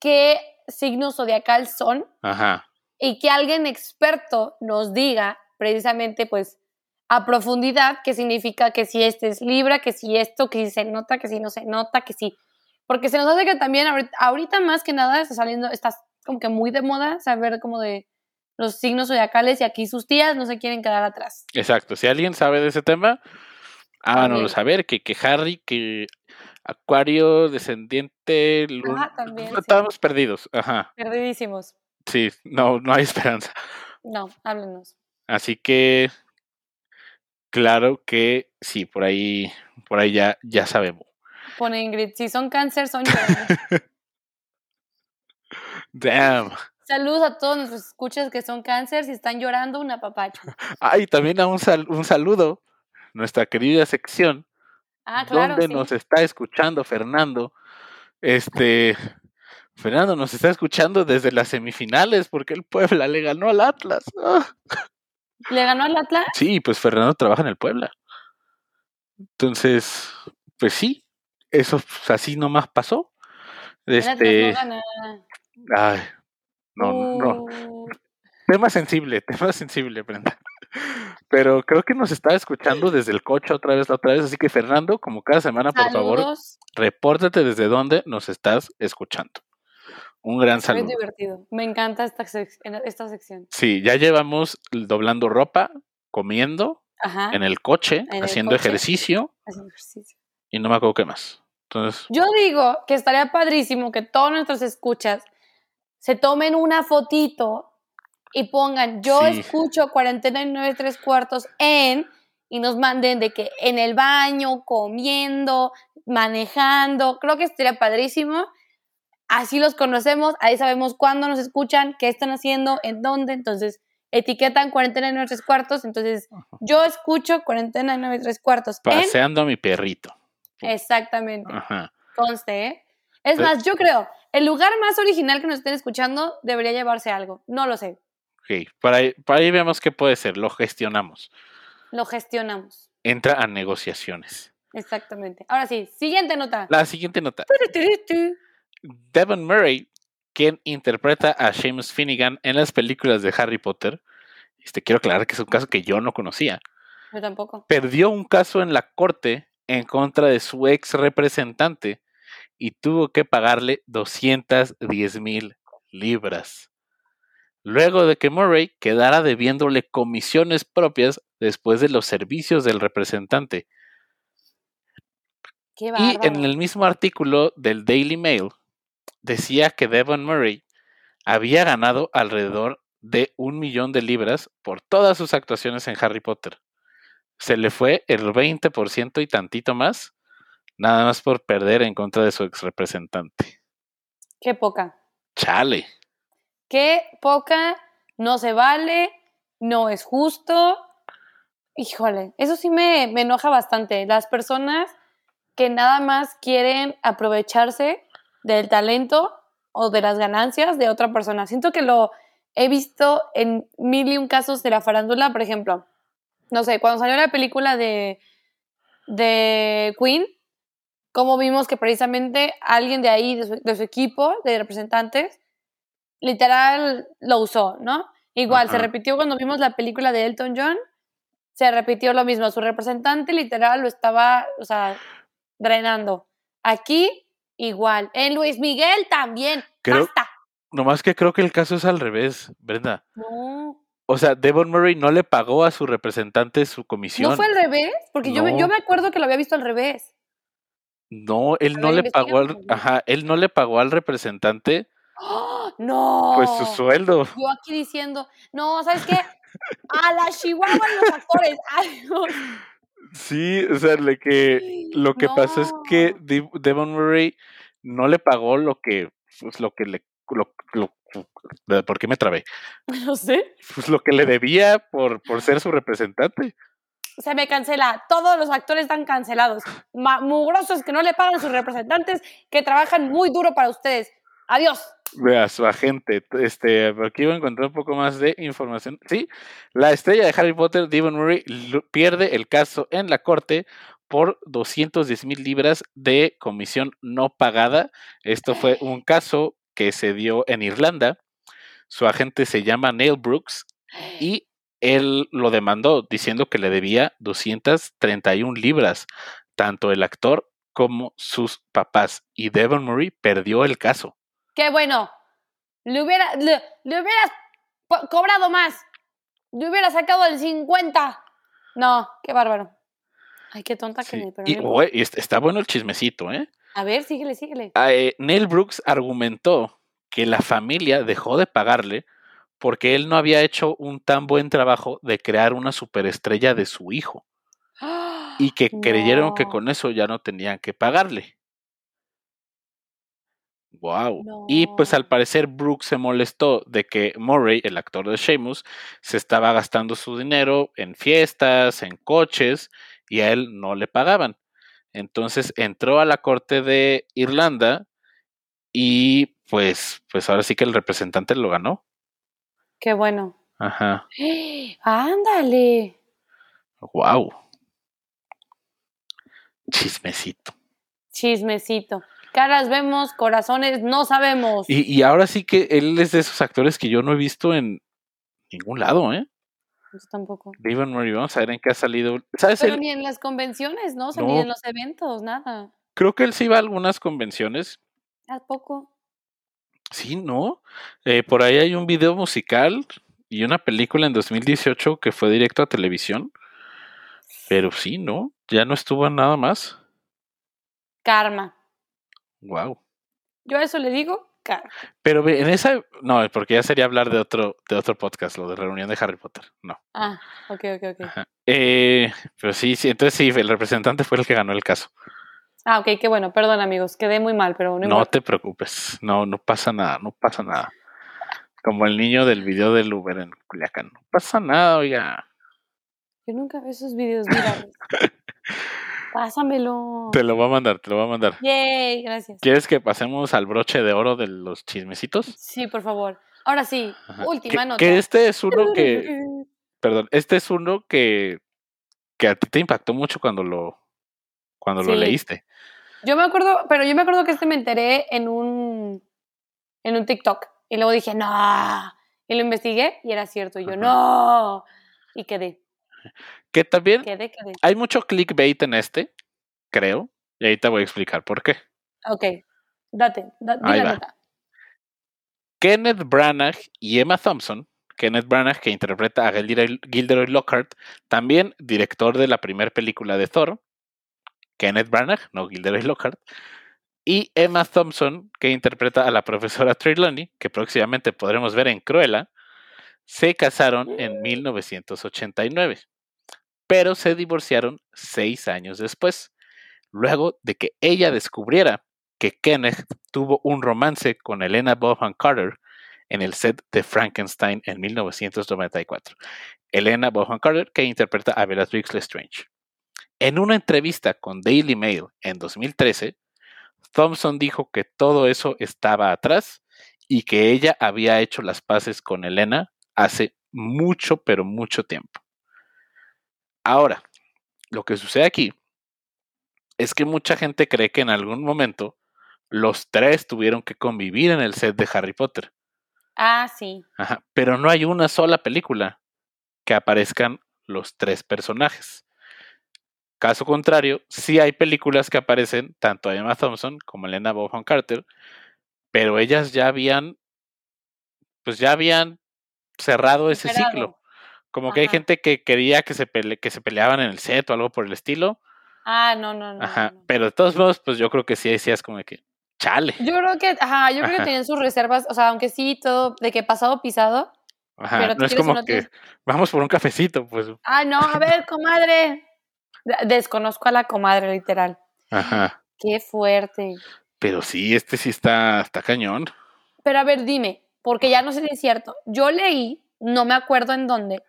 qué signo zodiacal son Ajá. y que alguien experto nos diga precisamente pues a profundidad qué significa que si este es Libra, que si esto, que si se nota, que si no se nota, que si... Porque se nos hace que también ahorita, ahorita más que nada está saliendo, está como que muy de moda saber como de los signos zodiacales y aquí sus tías no se quieren quedar atrás. Exacto. Si alguien sabe de ese tema, háganoslo saber. Que, que Harry, que Acuario, descendiente, luna. Ah, también, sí. Estamos perdidos. Ajá. Perdidísimos. Sí, no, no hay esperanza. No, háblenos. Así que, claro que sí, por ahí, por ahí ya, ya sabemos. Pone Ingrid, si son cáncer, son llorones. Damn. Saludos a todos nuestros escuchas que son cáncer, si están llorando, una papacha. Ay, también a un, sal- un saludo, nuestra querida sección, Ah, claro. donde sí. nos está escuchando Fernando. Este, Fernando nos está escuchando desde las semifinales porque el Puebla le ganó al Atlas. Ah. ¿Le ganó al Atlas? Sí, pues Fernando trabaja en el Puebla. Entonces, pues sí, eso pues, así nomás pasó. Este, no gana. ay, no, no, Uh, tema sensible, tema sensible, Brenda. Pero creo que nos está escuchando desde el coche otra vez, la otra vez. Así que Fernando, como cada semana, por favor, repórtate desde dónde nos estás escuchando. Un gran Muy saludo. divertido. Me encanta esta, sec- esta sección. Sí, ya llevamos doblando ropa, comiendo, Ajá. en el coche, el haciendo coche. ejercicio haciendo ejercicio. y no me acuerdo qué más. Entonces, Yo digo que estaría padrísimo que todos nuestros escuchas se tomen una fotito y pongan yo Sí. escucho 49 tres cuartos en y nos manden de que en el baño, comiendo, manejando. Creo que estaría padrísimo. Así los conocemos, ahí sabemos cuándo nos escuchan, qué están haciendo, en dónde. Entonces, etiquetan 49 tres cuartos. Entonces, yo escucho 49 tres cuartos en. paseando a mi perrito. Exactamente. Ajá. Conste, ¿eh? Es Pero- más, yo creo, el lugar más original que nos estén escuchando debería llevarse algo. No lo sé. Ok, para ahí, para ahí vemos qué puede ser, lo gestionamos. Lo gestionamos. Entra a negociaciones. Exactamente. Ahora sí, siguiente nota. La siguiente nota. Devon Murray, quien interpreta a Seamus Finnegan en las películas de Harry Potter, este, quiero aclarar que es un caso que yo no conocía, Yo tampoco. perdió un caso en la corte en contra de su ex representante y tuvo que pagarle 210 mil libras. Luego de que Murray quedara debiéndole comisiones propias después de los servicios del representante. Qué Y en el mismo artículo del Daily Mail decía que Devon Murray había ganado alrededor de un millón de libras por todas sus actuaciones en Harry Potter. Se le fue el 20% y tantito más, nada más por perder en contra de su ex representante. Qué poca. Chale. Qué poca. No se vale. No es justo. Híjole, eso sí me, me enoja bastante. Las personas que nada más quieren aprovecharse del talento o de las ganancias de otra persona. Siento que lo he visto en mil y un casos de la farándula, por ejemplo. No sé, cuando salió la película de, de Queen, como vimos que precisamente alguien de ahí, de su, de su equipo de representantes, literal lo usó, ¿no? Igual, se repitió cuando vimos la película de Elton John, se repitió lo mismo, su representante literal lo estaba, o sea, drenando. Aquí, igual. En Luis Miguel también. Creo- Basta. Nomás que creo que el caso es al revés, Brenda. No. O sea, Devon Murray no le pagó a su representante su comisión. ¿No fue al revés? Porque yo, No. yo me acuerdo que lo había visto al revés. No, él no le pagó al, ajá, él no le pagó al representante ¡Oh! ¡No! pues su sueldo. Yo aquí diciendo, no, ¿sabes qué? A la chihuahua los actores. Ay, no. Sí, o sea, le que lo que pasó es que No. Dev- Devon Murray no le pagó lo que pues lo que le lo, lo- ¿por qué me trabé? No sé. Pues lo que le debía por, por ser su representante. Se me cancela. Todos los actores están cancelados. Mugrosos que no le pagan a sus representantes que trabajan muy duro para ustedes. Adiós. Vea, su agente. Este, aquí voy a encontrar un poco más de información. Sí, la estrella de Harry Potter, Devon Murray, pierde el caso en la corte por 210 mil libras de comisión no pagada. Esto fue un caso que se dio en Irlanda. Su agente se llama Neil Brooks y él lo demandó diciendo que le debía 231 libras, tanto el actor como sus papás. Y Devon Murray perdió el caso. Qué bueno. Le, hubiera, le, le hubieras cobrado más. Le hubiera sacado el 50. No, qué bárbaro. Ay, qué tonta que me. pero y, no oye, está bueno el chismecito, ¿eh? A ver, síguele, síguele. Ah, eh, Neil Brooks argumentó que la familia dejó de pagarle porque él no había hecho un tan buen trabajo de crear una superestrella de su hijo y que creyeron que con eso ya no tenían que pagarle. Wow. Y pues al parecer Brooks se molestó de que Murray, el actor de Sheamus, se estaba gastando su dinero en fiestas, en coches, y a él no le pagaban. Entonces entró a la corte de Irlanda y pues, pues ahora sí que el representante lo ganó. Qué bueno. Ajá. Ándale. Wow. Chismecito. Chismecito. Caras vemos, corazones no sabemos. Y, y ahora sí que él es de esos actores que yo no he visto en ningún lado, ¿eh? Yo tampoco. Viva Murray, vamos a ver en qué ha salido. ¿Sabes? Pero Él- ni en las convenciones, ¿no? O sea, No. ni en los eventos, nada. creo que él sí va a algunas convenciones. ¿A poco? Sí, ¿no? Eh, por ahí hay un video musical y una película en 2018 que fue directo a televisión. Pero sí, ¿no? Ya no estuvo nada más. Karma. Wow. Yo a eso le digo karma. Pero en esa, no, porque ya sería hablar de otro, de otro podcast, lo de reunión de Harry Potter. No. Ah, ok, ok, ok. Eh, pero sí, sí, entonces sí, el representante fue el que ganó el caso. Ah, ok, qué bueno. Perdón, amigos. Quedé muy mal, pero no, No te preocupes, no, no pasa nada, no pasa nada. Como el niño del video del Uber en Culiacán. No pasa nada, oiga. Yo nunca veo esos videos virales. Pásamelo. Te lo voy a mandar, te lo voy a mandar. Yay, gracias. ¿Quieres que pasemos al broche de oro de los chismecitos? Sí, por favor. Ahora sí, Ajá. última que, nota. que este es uno que, perdón, este es uno que, que a ti te impactó mucho cuando lo, cuando lo leíste. Yo me acuerdo, pero yo me acuerdo que este me enteré en un en un TikTok y luego dije, "No." Y lo investigué y era cierto, y yo, Ajá. "No." Y quedé, Que también quedé, quedé. hay mucho clickbait en este, creo, y ahí te voy a explicar por qué. Ok. Date, da, di Ahí la nota. Kenneth Branagh y Emma Thompson, Kenneth Branagh que interpreta a Gilderoy Lockhart, también director de la primera película de Thor, Kenneth Branagh, no Gilderoy Lockhart, y Emma Thompson que interpreta a la profesora Trelawney, que próximamente podremos ver en Cruella, se casaron en 1989, pero se divorciaron seis años después, luego de que ella descubriera que Kenneth tuvo un romance con Elena Bonham Carter en el set de Frankenstein en 1994. Elena Bonham Carter, que interpreta a Bellatrix Lestrange. En una entrevista con Daily Mail en 2013, Thompson dijo que todo eso estaba atrás y que ella había hecho las paces con Elena hace mucho, pero mucho tiempo. Ahora, lo que sucede aquí es que mucha gente cree que en algún momento los tres tuvieron que convivir en el set de Harry Potter. Ah, sí. Ajá, pero no hay una sola película que aparezcan los tres personajes. Caso contrario, sí hay películas que aparecen tanto Emma Thompson como Elena Bonham Carter, pero ellas ya habían, pues ya habían cerrado ese ciclo. Como que hay gente que quería que se, pele- que se peleaban en el set o algo por el estilo. Ah, no, no, no. Ajá, no, no. pero de todos modos, pues yo creo que sí decías como de que, chale. Yo creo que, ajá, yo creo que tenían sus reservas, o sea, aunque sí todo de que pasado pisado. Ajá, pero no es como que tienes- vamos por un cafecito, pues. Ah, no, a ver, comadre. De- Desconozco a la comadre, literal. Ajá. Qué fuerte. Pero sí, este sí está, está cañón. Pero a ver, dime, porque ya no sé si es cierto. Yo leí, no me acuerdo en dónde,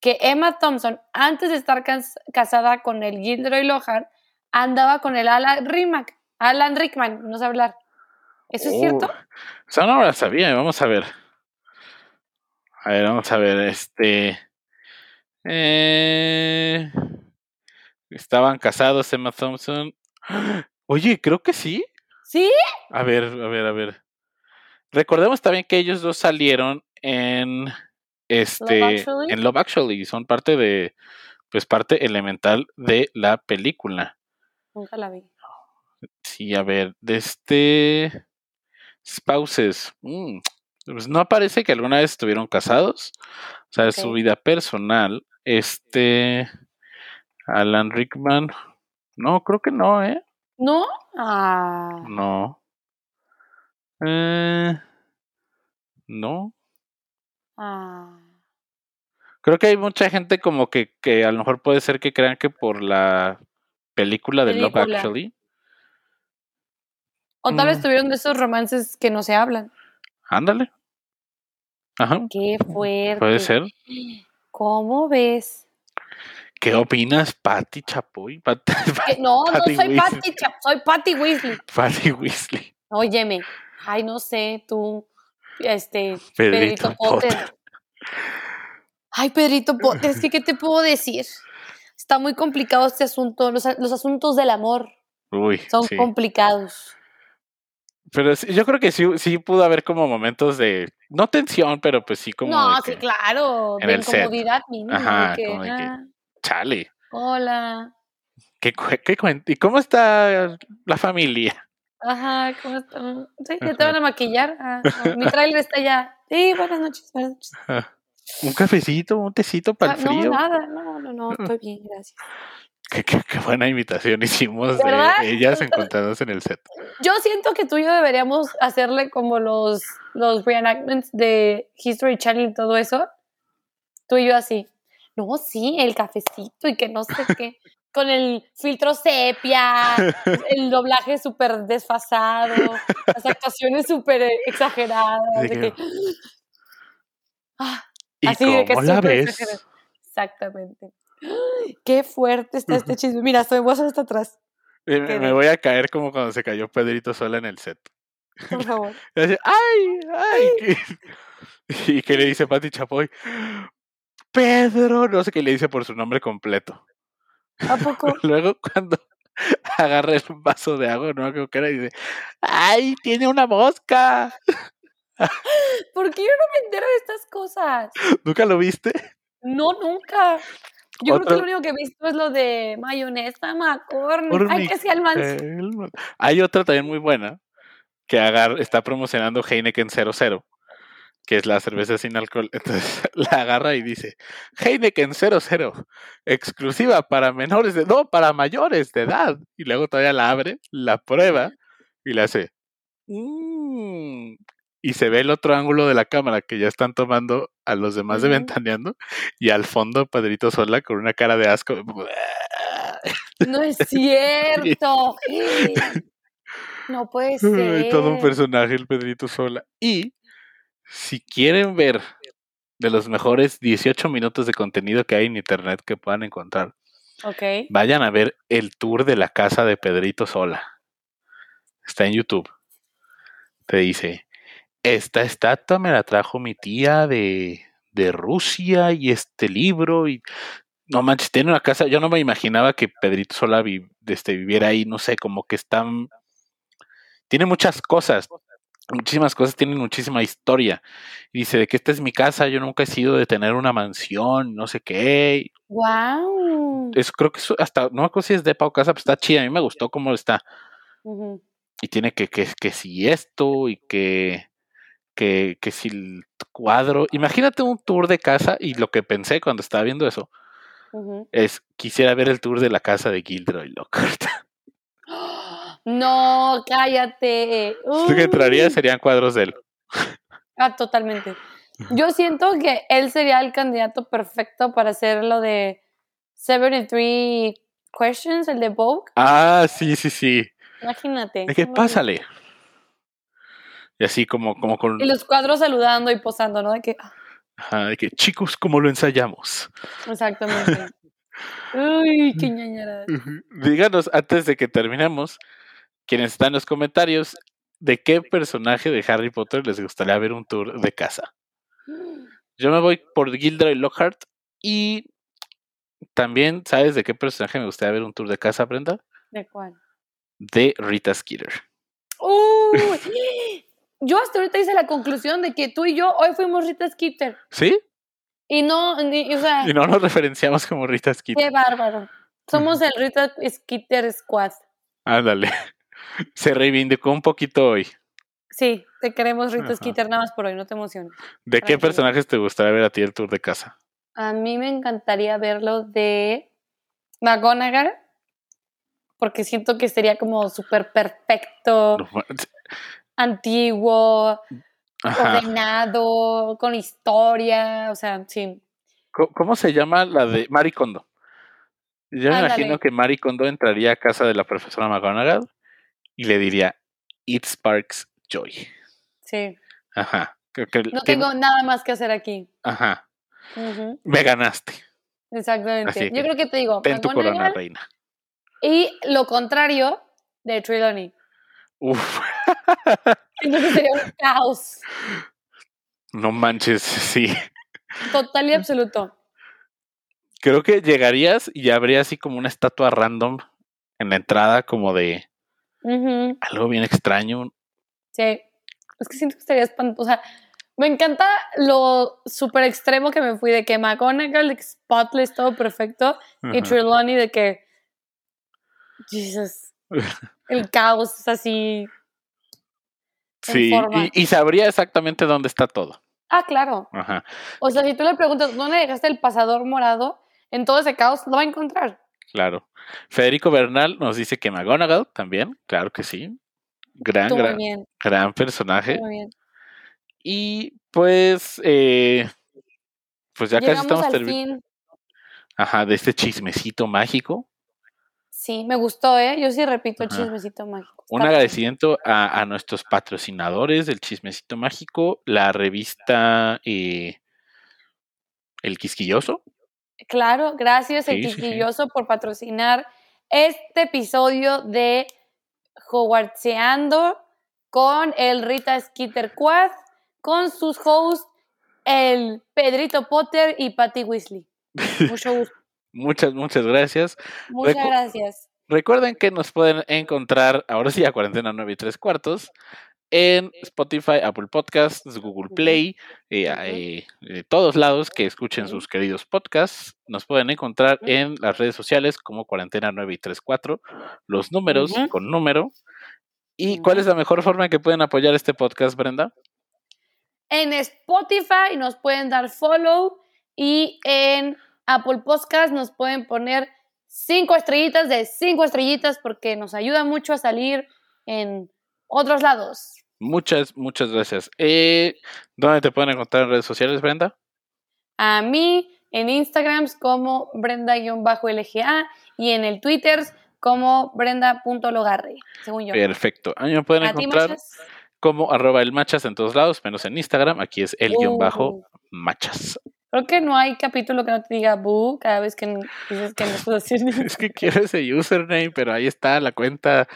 que Emma Thompson, antes de estar cas- casada con el Gilderoy Lockhart, andaba con el Alan Rickman. Alan Rickman, no sé hablar. ¿Eso es cierto? Oh, Eso no lo sabía, vamos a ver. A ver, vamos a ver, este... eh, estaban casados Emma Thompson. Oye, creo que sí. ¿Sí? A ver, a ver, a ver. Recordemos también que ellos dos salieron en este Actually? en Love Actually, son parte de pues parte elemental de la película. Nunca la vi. Sí, a ver, de este spouses. mm, pues no parece que alguna vez estuvieron casados. O sea, su Ok. vida personal. Este Alan Rickman. No, creo que no, ¿eh? ¿No? Ah. No. Eh, no. ah. Creo que hay mucha gente como que, que a lo mejor puede ser que crean que por la película de Love. Actually. O tal vez Mm. tuvieron de esos romances que no se hablan. Ándale. Ajá. Qué fuerte. Puede ser. ¿Cómo ves? ¿Qué opinas, Patty Chapoy? Pat- no, no soy Weasley. Patty, Chap- soy Patty Weasley. Patty Weasley. Óyeme. Ay, no sé, tú, este, Pedrito Pedrito Potter. Potter. Ay, Pedrito Potter, es que, ¿qué te puedo decir? Está muy complicado este asunto. Los, los asuntos del amor Uy, son sí. complicados. Pero yo creo que sí, sí pudo haber como momentos de, no tensión, pero pues sí como no, sí, claro, de incomodidad mínima. Ajá, de que, como de que- ah, chale, hola, ¿qué, qué ¿y cómo está la familia? ajá, ¿cómo están? Sí, ya te van a maquillar. Ah, no, mi trailer está ya. Sí, buenas noches, buenas noches. Un cafecito, un tecito para Ah, el no, frío. nada, no, no, no, estoy bien, gracias. Qué, qué- qué buena invitación hicimos ¿Verdad? de ellas encontradas en el set. Yo siento que tú y yo deberíamos hacerle como los, los reenactments de History Channel y todo eso. Tú y yo así. No, sí, el cafecito y que no sé qué. Con el filtro sepia, el doblaje súper desfasado, las actuaciones súper exageradas. De que- Ah, ¿Y Así de que la ves? exagerado. Exactamente. Qué fuerte está este chisme. Mira, me voy a hacer hasta atrás, Me, voy a caer como cuando se cayó Pedrito sola en el set. por favor. Y así, ¡Ay! ¡Ay! Y que le dice Pati Chapoy, Pedro, no sé qué le dice por su nombre completo. ¿A poco? Luego cuando agarra el vaso de agua, no creo que era, y dice, ¡ay! Tiene una mosca. ¿Por qué yo no me entero de estas cosas? ¿Nunca lo viste? No, nunca. Yo creo que lo único que he visto es lo de mayonesa McCormick. Ay, Cornick, que sea el- Hay otra también muy buena que agar está promocionando Heineken 00, que es la cerveza sin alcohol. Entonces la agarra y dice, Heineken 00, exclusiva para menores de, no, para mayores de edad. Y luego todavía la abre, la prueba y le hace, "Mm". y se ve el otro ángulo de la cámara que ya están tomando a los demás de. Ventaneando y al fondo Pedrito Sola con una cara de asco. No es cierto. No puede ser. Todo un personaje el Pedrito Sola. Y si quieren ver de los mejores 18 minutos de contenido que hay en internet que puedan encontrar, Ok. vayan a ver el tour de la casa de Pedrito Sola. Está en YouTube. Te dice, esta estatua me la trajo mi tía de, de Rusia y este libro y... No manches, tiene una casa, yo no me imaginaba que Pedrito Sola vi- este, viviera ahí, no sé, como que están... Tiene muchas cosas, muchísimas cosas, tienen muchísima historia. Y dice, de que esta es mi casa, yo nunca he sido de tener una mansión, no sé qué. Wow. Eso creo que eso hasta, no me acuerdo si es depa o casa, pero está chida, a mí me gustó cómo está. Y tiene que, que, que si esto y que, que, que si el cuadro. Imagínate un tour de casa y lo que pensé cuando estaba viendo eso es, quisiera ver el tour de la casa de Gilderoy Lockhart. No, cállate. Lo que entraría serían cuadros de él. Ah, totalmente. Yo siento que él sería el candidato perfecto para hacer lo de 73 Questions, el de Vogue. Ah, sí, sí, sí. Imagínate. ¿De qué ¿cómo pásale? Y así como, como con. Y los cuadros saludando y posando, ¿no? De que, ah, ajá, de que, chicos, ¿cómo lo ensayamos? exactamente. Uy, qué ñañara. Díganos antes de que terminemos, quienes están en los comentarios, ¿de qué personaje de Harry Potter les gustaría ver un tour de casa? Yo me voy por Gilderoy Lockhart y también, ¿sabes de qué personaje me gustaría ver un tour de casa, Brenda? ¿De cuál? De Rita Skeeter. Uy, yo hasta ahorita hice la conclusión de que tú y yo hoy fuimos Rita Skeeter. ¿Sí? Y no, ni- o sea, Y no nos referenciamos como Rita Skeeter. qué bárbaro. Somos el Rita Skeeter Squad. Ándale. Se reivindicó un poquito hoy. Sí, te queremos Ajá. Skeeter nada más por hoy, no te emociones. ¿De qué personajes te gustaría ver a ti el tour de casa? A mí me encantaría verlo de McGonagall, porque siento que sería como súper perfecto, No, antiguo, Ajá. ordenado, con historia, o sea, sí. ¿Cómo, cómo se llama la de Marie Kondo? Yo me Ándale. imagino que Marie Kondo entraría a casa de la profesora McGonagall y le diría, It sparks joy. Sí, Ajá. Creo que no tengo nada más que hacer aquí. Ajá. Me ganaste. Exactamente. Yo creo que te digo, Ten tu corona, reina. y lo contrario de Trelawney. Uf. Entonces sería un caos. No manches, sí. Total y absoluto. Creo que llegarías y habría así como una estatua random en la entrada, como de Algo bien extraño. Sí. Es que siento que estaría espantoso. O sea, me encanta lo súper extremo que me fui de que McGonagall, que Spotless, todo perfecto. Y. Trelawney de que. Jesus. El caos es así. Sí, y, y sabría exactamente dónde está todo. Ah, claro. Ajá, O sea, si tú le preguntas dónde dejaste el pasador morado, en todo ese caos lo va a encontrar. Claro. Federico Bernal nos dice que McGonagall también, claro que sí. Gran, Estuvo gran, bien. gran personaje. estuvo bien. Y pues, eh, pues ya casi estamos terminando. Ajá, de este chismecito mágico. Sí, me gustó, ¿eh? Yo sí repito el chismecito mágico. Un Está agradecimiento a, a nuestros patrocinadores del Chismecito Mágico, la revista eh, El Quisquilloso. Claro, gracias El Sí, sí, sí. Quisquilloso por patrocinar este episodio de Hogwartseando con el Rita Skeeter Quad, con sus hosts, el Pedrito Potter y Patty Weasley. Mucho gusto. Muchas, muchas gracias. Muchas Recu- gracias. Recuerden que nos pueden encontrar, ahora sí, a cuarentena 9 y 3 cuartos, en Spotify, Apple Podcasts, Google Play, eh, Ujú. eh, de todos lados que escuchen sus queridos podcasts. Nos pueden encontrar en las redes sociales como cuarentena 9 y 3 4, los números con número. ¿Y cuál es la mejor forma que pueden apoyar este podcast, Brenda? En Spotify nos pueden dar follow y en Apple Podcast nos pueden poner cinco estrellitas de cinco estrellitas porque nos ayuda mucho a salir en otros lados. Muchas, muchas gracias. Eh, ¿Dónde te pueden encontrar en redes sociales, Brenda? A mí en Instagram como Brenda-LGA y en el Twitter como Brenda.logarre, según yo. Perfecto. A mí me pueden ¿A ti, encontrar como arroba el machas en todos lados, menos en Instagram. Aquí es el guion bajo Uh. Creo que no hay capítulo que no te diga boo cada vez que dices que no estás haciendo. Es que quiero ese username, pero ahí está la cuenta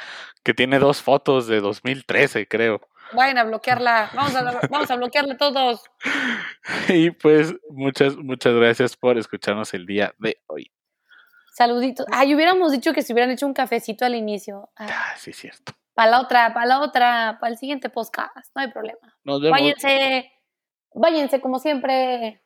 que tiene dos fotos de 2013, creo. Vayan a bloquearla. Vamos a, vamos a bloquearla todos. Y pues muchas, muchas gracias por escucharnos el día de hoy. Saluditos. Ay, hubiéramos dicho que se hubieran hecho un cafecito al inicio. Ah, sí, es cierto. para la otra, para la otra, para el siguiente podcast. No hay problema. Nos vemos. Váyanse. Váyanse como siempre.